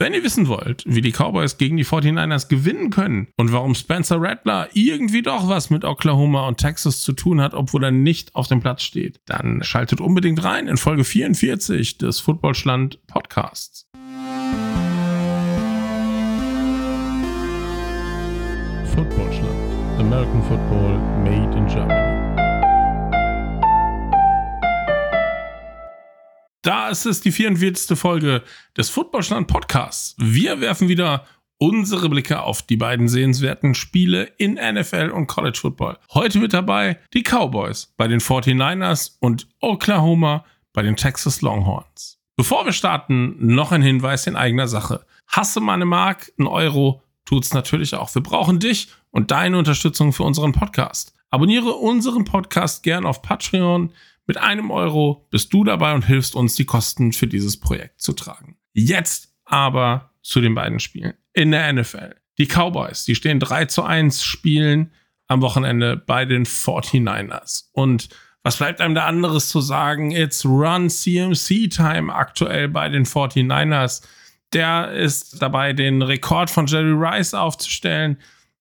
Wenn ihr wissen wollt, wie die Cowboys gegen die 49ers gewinnen können und warum Spencer Rattler irgendwie doch was mit Oklahoma und Texas zu tun hat, obwohl er nicht auf dem Platz steht, dann schaltet unbedingt rein in Folge 44 des Footballschland Podcasts. Footballschland. American Football made in Germany. Da ist es die 44. Folge des Footballstand Podcasts. Wir werfen wieder unsere Blicke auf die beiden sehenswerten Spiele in NFL und College Football. Heute mit dabei die Cowboys bei den 49ers und Oklahoma bei den Texas Longhorns. Bevor wir starten, noch ein Hinweis in eigener Sache. Hasse meine Mark, ein Euro tut's natürlich auch. Wir brauchen dich und deine Unterstützung für unseren Podcast. Abonniere unseren Podcast gern auf Patreon. Mit einem Euro bist du dabei und hilfst uns, die Kosten für dieses Projekt zu tragen. Jetzt aber zu den beiden Spielen. In der NFL. Die Cowboys, die stehen 3 zu 1 spielen am Wochenende bei den 49ers. Und was bleibt einem da anderes zu sagen? It's Run CMC Time aktuell bei den 49ers. Der ist dabei, den Rekord von Jerry Rice aufzustellen.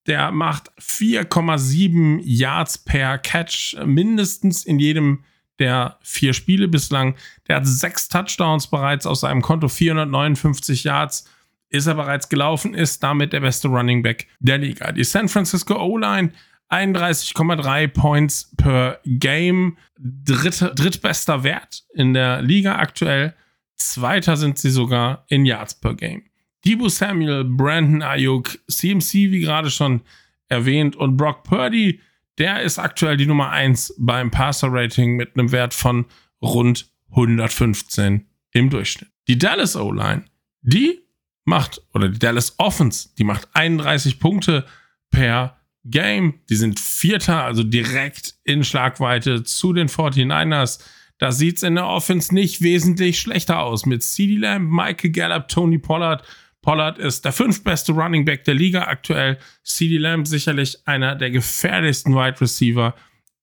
Der macht 4,7 Yards per Catch mindestens in jedem der vier Spiele bislang. Der hat sechs Touchdowns bereits aus seinem Konto, 459 Yards ist er bereits gelaufen, ist damit der beste Running Back der Liga. Die San Francisco O-Line 31,3 Points per Game, dritte, drittbester Wert in der Liga aktuell. Zweiter sind sie sogar in Yards per Game. Debo Samuel, Brandon Ayuk, CMC, wie gerade schon erwähnt, und Brock Purdy der ist aktuell die Nummer 1 beim Passer-Rating mit einem Wert von rund 115 im Durchschnitt. Die Dallas O-Line, die macht, oder die Dallas Offense, die macht 31 Punkte per Game. Die sind Vierter, also direkt in Schlagweite zu den 49ers. Da sieht es in der Offense nicht wesentlich schlechter aus. Mit CD Lamb, Michael Gallup, Tony Pollard Pollard ist der fünftbeste Running Back der Liga aktuell. CD Lamb sicherlich einer der gefährlichsten Wide Receiver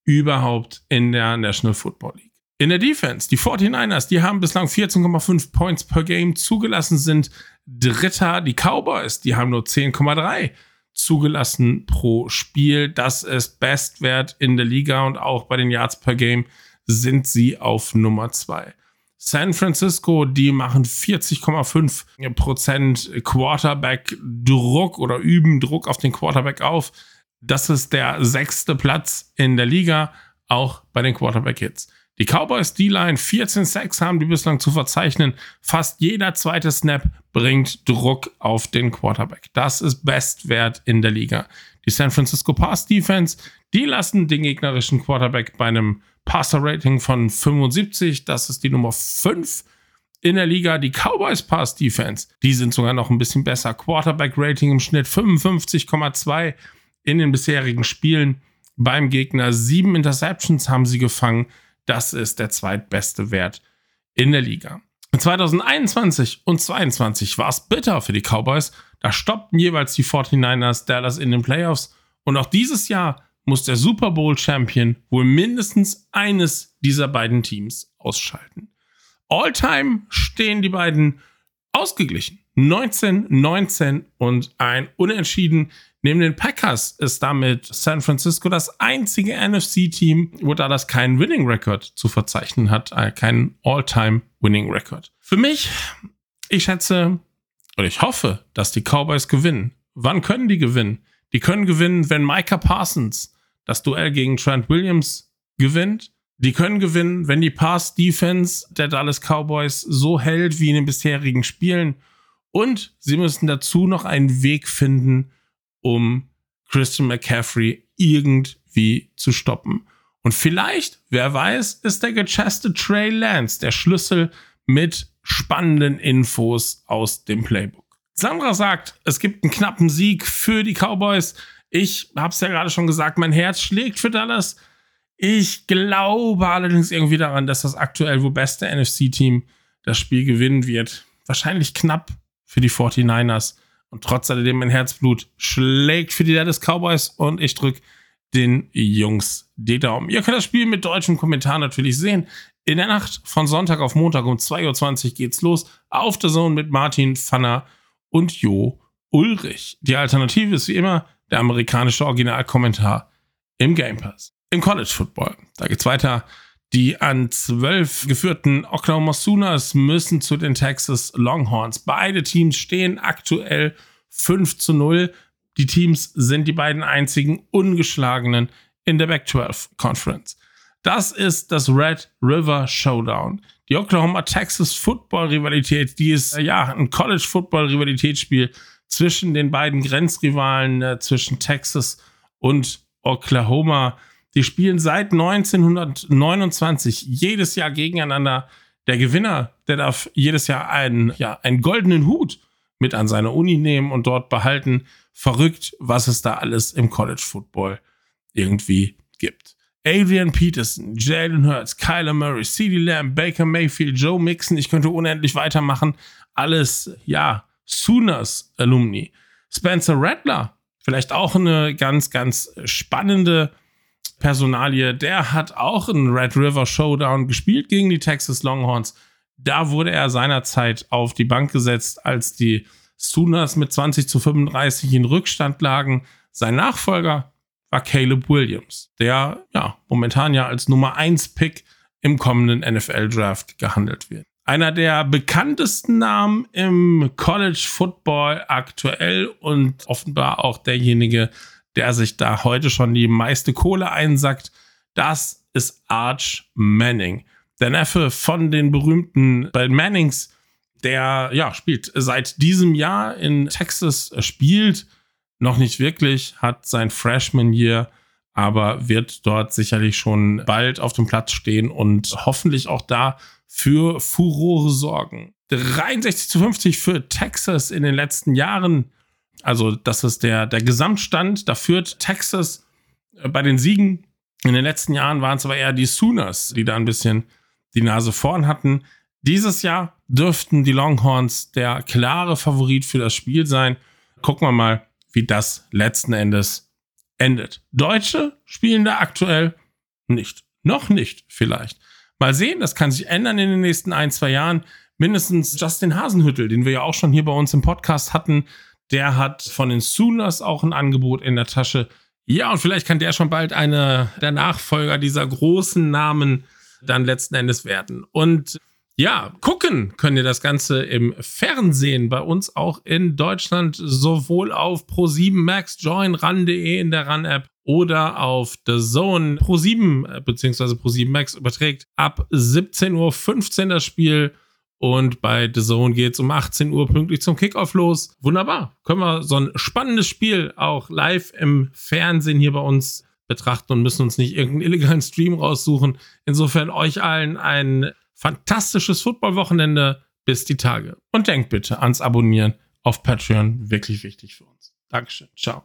überhaupt in der National Football League. In der Defense, die 49ers, die haben bislang 14,5 Points per Game zugelassen, sind Dritter. Die Cowboys, die haben nur 10,3 zugelassen pro Spiel. Das ist Bestwert in der Liga und auch bei den Yards per Game sind sie auf Nummer 2. San Francisco, die machen 40,5% Quarterback-Druck oder üben Druck auf den Quarterback auf. Das ist der sechste Platz in der Liga, auch bei den Quarterback-Hits. Die Cowboys D-Line 14 Sacks haben die bislang zu verzeichnen. Fast jeder zweite Snap bringt Druck auf den Quarterback. Das ist Bestwert in der Liga. Die San Francisco Pass Defense, die lassen den gegnerischen Quarterback bei einem Passer-Rating von 75. Das ist die Nummer 5 in der Liga. Die Cowboys Pass Defense, die sind sogar noch ein bisschen besser. Quarterback-Rating im Schnitt 55,2 in den bisherigen Spielen beim Gegner. Sieben Interceptions haben sie gefangen. Das ist der zweitbeste Wert in der Liga. 2021 und 2022 war es bitter für die Cowboys. Da stoppten jeweils die 49ers Dallas in den Playoffs. Und auch dieses Jahr muss der Super Bowl Champion wohl mindestens eines dieser beiden Teams ausschalten. All-time stehen die beiden ausgeglichen. 19, 19 und ein Unentschieden. Neben den Packers ist damit San Francisco das einzige NFC-Team, wo da das keinen Winning Record zu verzeichnen hat, äh, keinen All-Time Winning Record. Für mich, ich schätze oder ich hoffe, dass die Cowboys gewinnen. Wann können die gewinnen? Die können gewinnen, wenn Micah Parsons das Duell gegen Trent Williams gewinnt. Die können gewinnen, wenn die Pass-Defense der Dallas Cowboys so hält wie in den bisherigen Spielen. Und sie müssen dazu noch einen Weg finden, um Christian McCaffrey irgendwie zu stoppen. Und vielleicht, wer weiß, ist der gechesste Trey Lance der Schlüssel mit spannenden Infos aus dem Playbook. Sandra sagt, es gibt einen knappen Sieg für die Cowboys. Ich habe es ja gerade schon gesagt, mein Herz schlägt für Dallas. Ich glaube allerdings irgendwie daran, dass das aktuell wohl beste NFC-Team das Spiel gewinnen wird. Wahrscheinlich knapp für die 49ers. Und trotz alledem mein Herzblut schlägt für die Dallas Cowboys und ich drücke den Jungs die Daumen. Ihr könnt das Spiel mit deutschem Kommentar natürlich sehen. In der Nacht von Sonntag auf Montag um 2.20 Uhr geht's los. Auf der Zone mit Martin Pfanner und Jo Ulrich. Die Alternative ist wie immer der amerikanische Originalkommentar im Game Pass. Im College Football. Da geht's weiter. Die an zwölf geführten Oklahoma Sooners müssen zu den Texas Longhorns. Beide Teams stehen aktuell 5 zu 0. Die Teams sind die beiden einzigen ungeschlagenen in der Back 12 Conference. Das ist das Red River Showdown. Die Oklahoma Texas Football Rivalität, die ist ja ein College Football Rivalitätsspiel zwischen den beiden Grenzrivalen, äh, zwischen Texas und Oklahoma. Die spielen seit 1929 jedes Jahr gegeneinander. Der Gewinner, der darf jedes Jahr einen, ja, einen goldenen Hut mit an seine Uni nehmen und dort behalten. Verrückt, was es da alles im College Football irgendwie gibt. Adrian Peterson, Jalen Hurts, Kyler Murray, CeeDee Lamb, Baker Mayfield, Joe Mixon, ich könnte unendlich weitermachen. Alles, ja, Sooners Alumni. Spencer Rattler, vielleicht auch eine ganz, ganz spannende Personalie. Der hat auch einen Red River Showdown gespielt gegen die Texas Longhorns. Da wurde er seinerzeit auf die Bank gesetzt, als die Sooners mit 20 zu 35 in Rückstand lagen. Sein Nachfolger war Caleb Williams, der ja momentan ja als Nummer 1 Pick im kommenden NFL Draft gehandelt wird. Einer der bekanntesten Namen im College Football aktuell und offenbar auch derjenige, der sich da heute schon die meiste Kohle einsackt, das ist Arch Manning. Der Neffe von den berühmten Mannings, der ja spielt seit diesem Jahr in Texas, spielt noch nicht wirklich, hat sein Freshman Year, aber wird dort sicherlich schon bald auf dem Platz stehen und hoffentlich auch da für Furore sorgen. 63 zu 50 für Texas in den letzten Jahren. Also, das ist der, der Gesamtstand. Da führt Texas äh, bei den Siegen. In den letzten Jahren waren es aber eher die Sooners, die da ein bisschen die Nase vorn hatten. Dieses Jahr dürften die Longhorns der klare Favorit für das Spiel sein. Gucken wir mal, wie das letzten Endes endet. Deutsche spielen da aktuell nicht. Noch nicht vielleicht. Mal sehen, das kann sich ändern in den nächsten ein, zwei Jahren. Mindestens Justin Hasenhüttel, den wir ja auch schon hier bei uns im Podcast hatten, der hat von den Sooners auch ein Angebot in der Tasche. Ja, und vielleicht kann der schon bald einer der Nachfolger dieser großen Namen dann letzten Endes werden. Und ja, gucken könnt ihr das Ganze im Fernsehen bei uns auch in Deutschland sowohl auf Pro7 Max Join ran.de in der Ran-App oder auf The Zone Pro7 bzw. Pro7 Max überträgt ab 17.15 Uhr das Spiel und bei The Zone geht es um 18 Uhr pünktlich zum Kickoff los. Wunderbar. Können wir so ein spannendes Spiel auch live im Fernsehen hier bei uns betrachten und müssen uns nicht irgendeinen illegalen Stream raussuchen. Insofern euch allen ein fantastisches Football-Wochenende. Bis die Tage. Und denkt bitte ans Abonnieren auf Patreon. Wirklich wichtig für uns. Dankeschön. Ciao.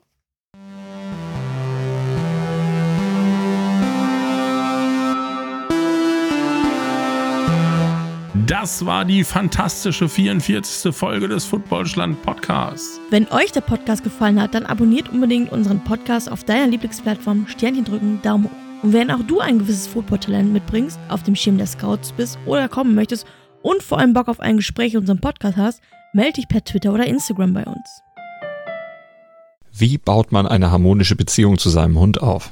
Das war die fantastische 44. Folge des Footballschland Podcasts. Wenn euch der Podcast gefallen hat, dann abonniert unbedingt unseren Podcast auf deiner Lieblingsplattform, Sternchen drücken, Daumen hoch. Und wenn auch du ein gewisses Football-Talent mitbringst, auf dem Schirm der Scouts bist oder kommen möchtest und vor allem Bock auf ein Gespräch in unserem Podcast hast, melde dich per Twitter oder Instagram bei uns. Wie baut man eine harmonische Beziehung zu seinem Hund auf?